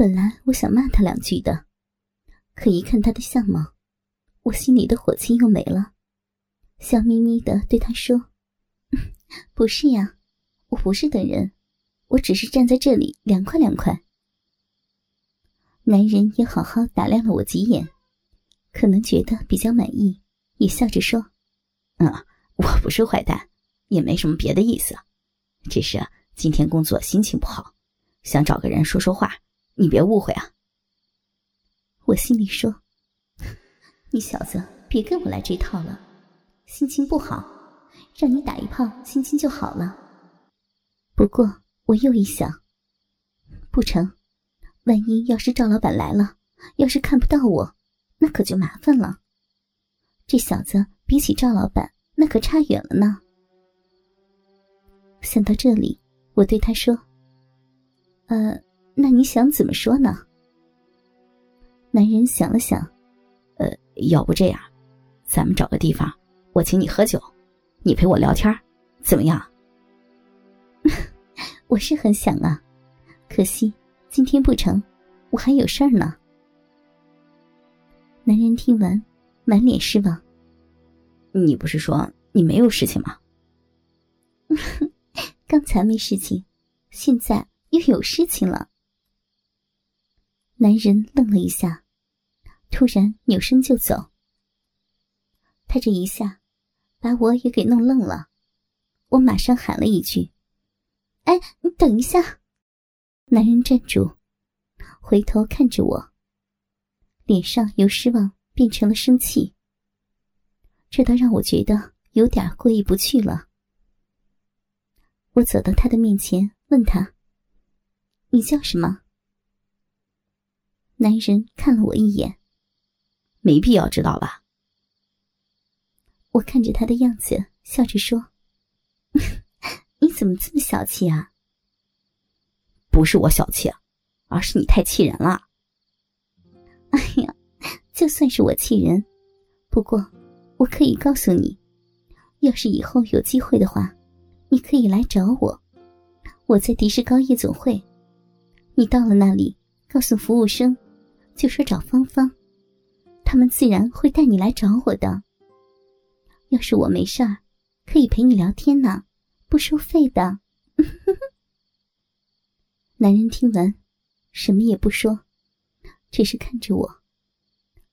本来我想骂他两句的，可一看他的相貌，我心里的火气又没了，笑眯眯的对他说：“ 不是呀，我不是等人，我只是站在这里凉快凉快。”男人也好好打量了我几眼，可能觉得比较满意，也笑着说：“嗯，我不是坏蛋，也没什么别的意思，只是今天工作心情不好，想找个人说说话，你别误会啊。”我心里说：“ 你小子别跟我来这套了，心情不好，让你打一炮，心情就好了。”不过我又一想，不成。万一要是赵老板来了，要是看不到我，那可就麻烦了。这小子比起赵老板，那可差远了呢。想到这里，我对他说：“呃，那你想怎么说呢？”男人想了想，呃，要不这样，咱们找个地方，我请你喝酒，你陪我聊天，怎么样？我是很想啊，可惜。今天不成，我还有事儿呢。男人听完，满脸失望。你不是说你没有事情吗？刚才没事情，现在又有事情了。男人愣了一下，突然扭身就走。他这一下，把我也给弄愣了。我马上喊了一句：“哎，你等一下！”男人站住，回头看着我，脸上由失望变成了生气，这倒让我觉得有点过意不去了。我走到他的面前，问他：“你叫什么？”男人看了我一眼，没必要知道吧？我看着他的样子，笑着说：“ 你怎么这么小气啊？”不是我小气，而是你太气人了。哎呀，就算是我气人，不过我可以告诉你，要是以后有机会的话，你可以来找我。我在迪士高夜总会，你到了那里，告诉服务生，就说找芳芳，他们自然会带你来找我的。要是我没事儿，可以陪你聊天呢，不收费的。男人听完，什么也不说，只是看着我，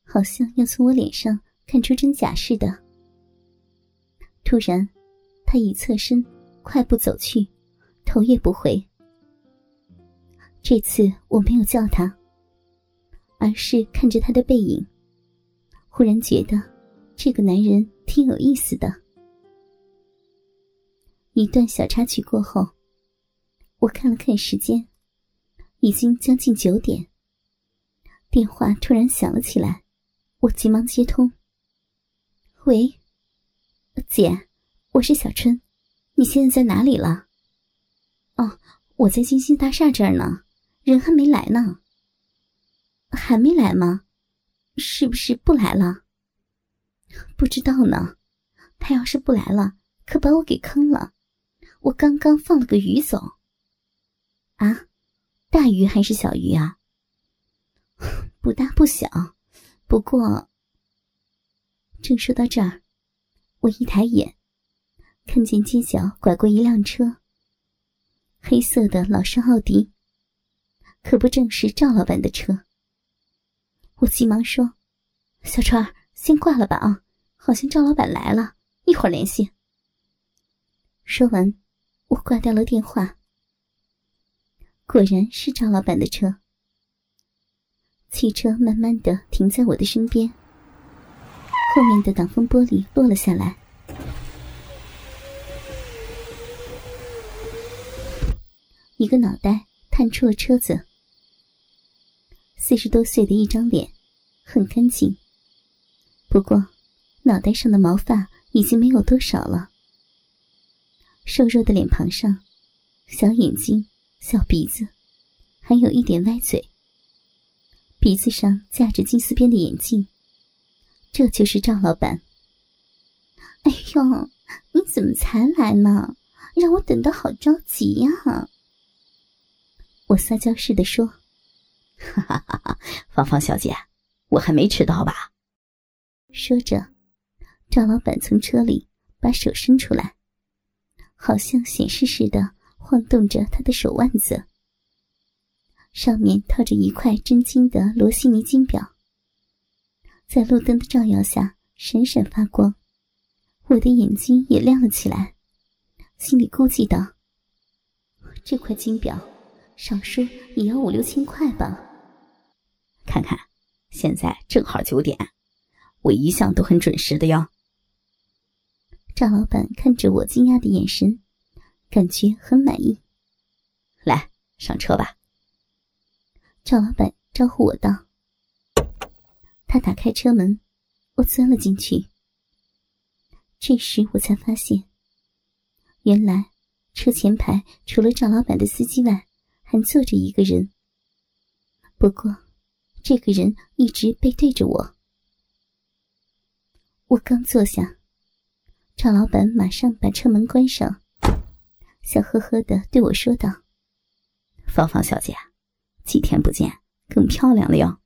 好像要从我脸上看出真假似的。突然，他一侧身，快步走去，头也不回。这次我没有叫他，而是看着他的背影，忽然觉得这个男人挺有意思的。一段小插曲过后，我看了看时间。已经将近九点，电话突然响了起来，我急忙接通。喂，姐，我是小春，你现在在哪里了？哦，我在金星大厦这儿呢，人还没来呢。还没来吗？是不是不来了？不知道呢。他要是不来了，可把我给坑了。我刚刚放了个鱼走。啊？大鱼还是小鱼啊？不大不小，不过……正说到这儿，我一抬眼，看见街角拐过一辆车，黑色的老式奥迪，可不正是赵老板的车。我急忙说：“小川，先挂了吧啊，好像赵老板来了，一会儿联系。”说完，我挂掉了电话。果然是赵老板的车。汽车慢慢的停在我的身边，后面的挡风玻璃落了下来，一个脑袋探出了车子。四十多岁的一张脸，很干净，不过脑袋上的毛发已经没有多少了。瘦弱的脸庞上，小眼睛。小鼻子，还有一点歪嘴。鼻子上架着金丝边的眼镜，这就是赵老板。哎呦，你怎么才来呢？让我等得好着急呀！我撒娇似的说：“哈哈哈哈！芳芳小姐，我还没迟到吧？说着，赵老板从车里把手伸出来，好像显示似的晃动着他的手腕子，上面套着一块真金的罗西尼金表，在路灯的照耀下闪闪发光。我的眼睛也亮了起来，心里估计道：“这块金表，少说也要五六千块吧。”看看，现在正好九点，我一向都很准时的哟。赵老板看着我惊讶的眼神，感觉很满意。来，上车吧。赵老板招呼我道。他打开车门，我钻了进去。这时我才发现，原来车前排除了赵老板的司机外，还坐着一个人。不过。这个人一直背对着我。我刚坐下，赵老板马上把车门关上，笑呵呵的对我说道：“芳芳小姐，几天不见，更漂亮了哟。”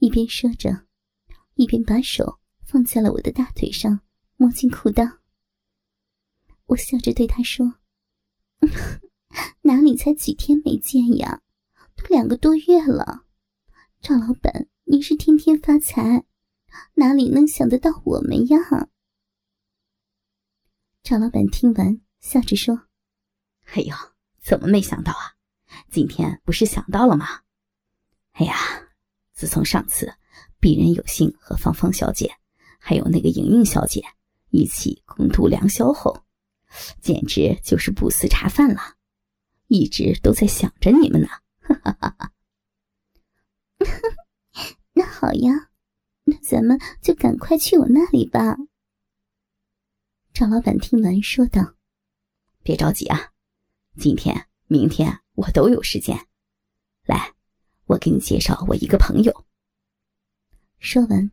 一边说着，一边把手放在了我的大腿上，摸进裤裆。我笑着对他说：“ 哪里才几天没见呀？”两个多月了，赵老板，你是天天发财，哪里能想得到我们呀？赵老板听完，笑着说：“哎呦，怎么没想到啊？今天不是想到了吗？哎呀，自从上次鄙人有幸和芳芳小姐，还有那个莹莹小姐一起共度良宵后，简直就是不思茶饭了，一直都在想着你们呢。”哈哈哈！哈那好呀，那咱们就赶快去我那里吧。赵老板听完说道：“别着急啊，今天、明天我都有时间。来，我给你介绍我一个朋友。”说完，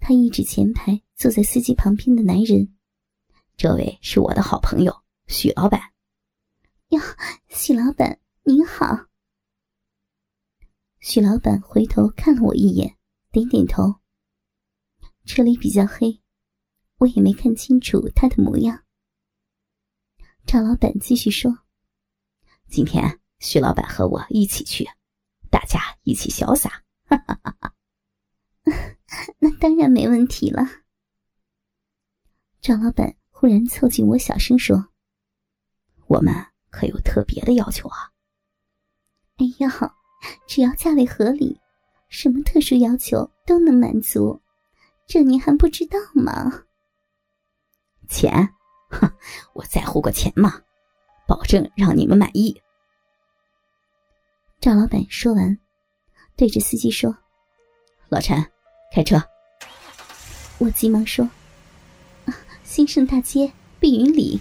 他一指前排坐在司机旁边的男人：“这位是我的好朋友许老板。”哟，许老板您好。许老板回头看了我一眼，点点头。车里比较黑，我也没看清楚他的模样。赵老板继续说：“今天许老板和我一起去，大家一起潇洒。”哈哈哈哈那当然没问题了。赵老板忽然凑近我，小声说：“我们可有特别的要求啊？”哎呀！只要价位合理，什么特殊要求都能满足，这你还不知道吗？钱，哼，我在乎过钱吗？保证让你们满意。赵老板说完，对着司机说：“老陈，开车。”我急忙说：“啊，兴盛大街碧云里。”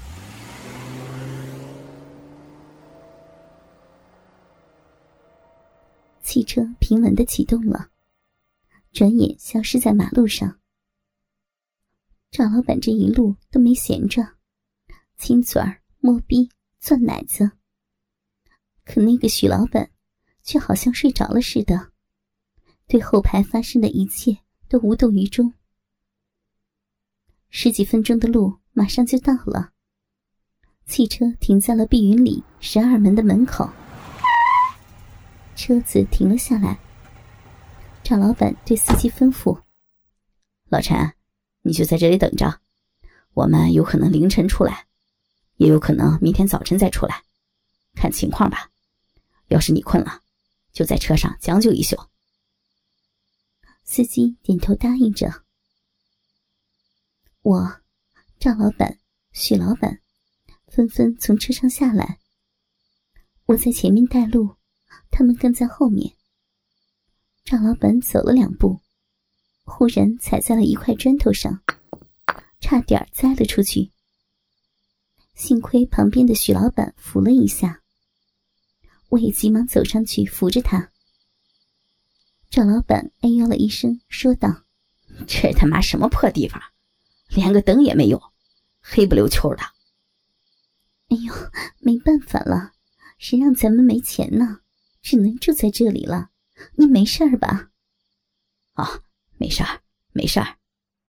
汽车平稳的启动了，转眼消失在马路上。赵老板这一路都没闲着，亲嘴儿、摸逼、攥奶子。可那个许老板却好像睡着了似的，对后排发生的一切都无动于衷。十几分钟的路马上就到了，汽车停在了碧云里十二门的门口。车子停了下来，赵老板对司机吩咐：“老陈，你就在这里等着，我们有可能凌晨出来，也有可能明天早晨再出来，看情况吧。要是你困了，就在车上将就一宿。”司机点头答应着。我、赵老板、许老板纷纷从车上下来，我在前面带路。他们跟在后面。赵老板走了两步，忽然踩在了一块砖头上，差点栽了出去。幸亏旁边的许老板扶了一下，我也急忙走上去扶着他。赵老板哎呦了一声，说道：“这他妈什么破地方，连个灯也没有，黑不溜秋的。”哎呦，没办法了，谁让咱们没钱呢？只能住在这里了。你没事儿吧？啊，没事儿，没事儿。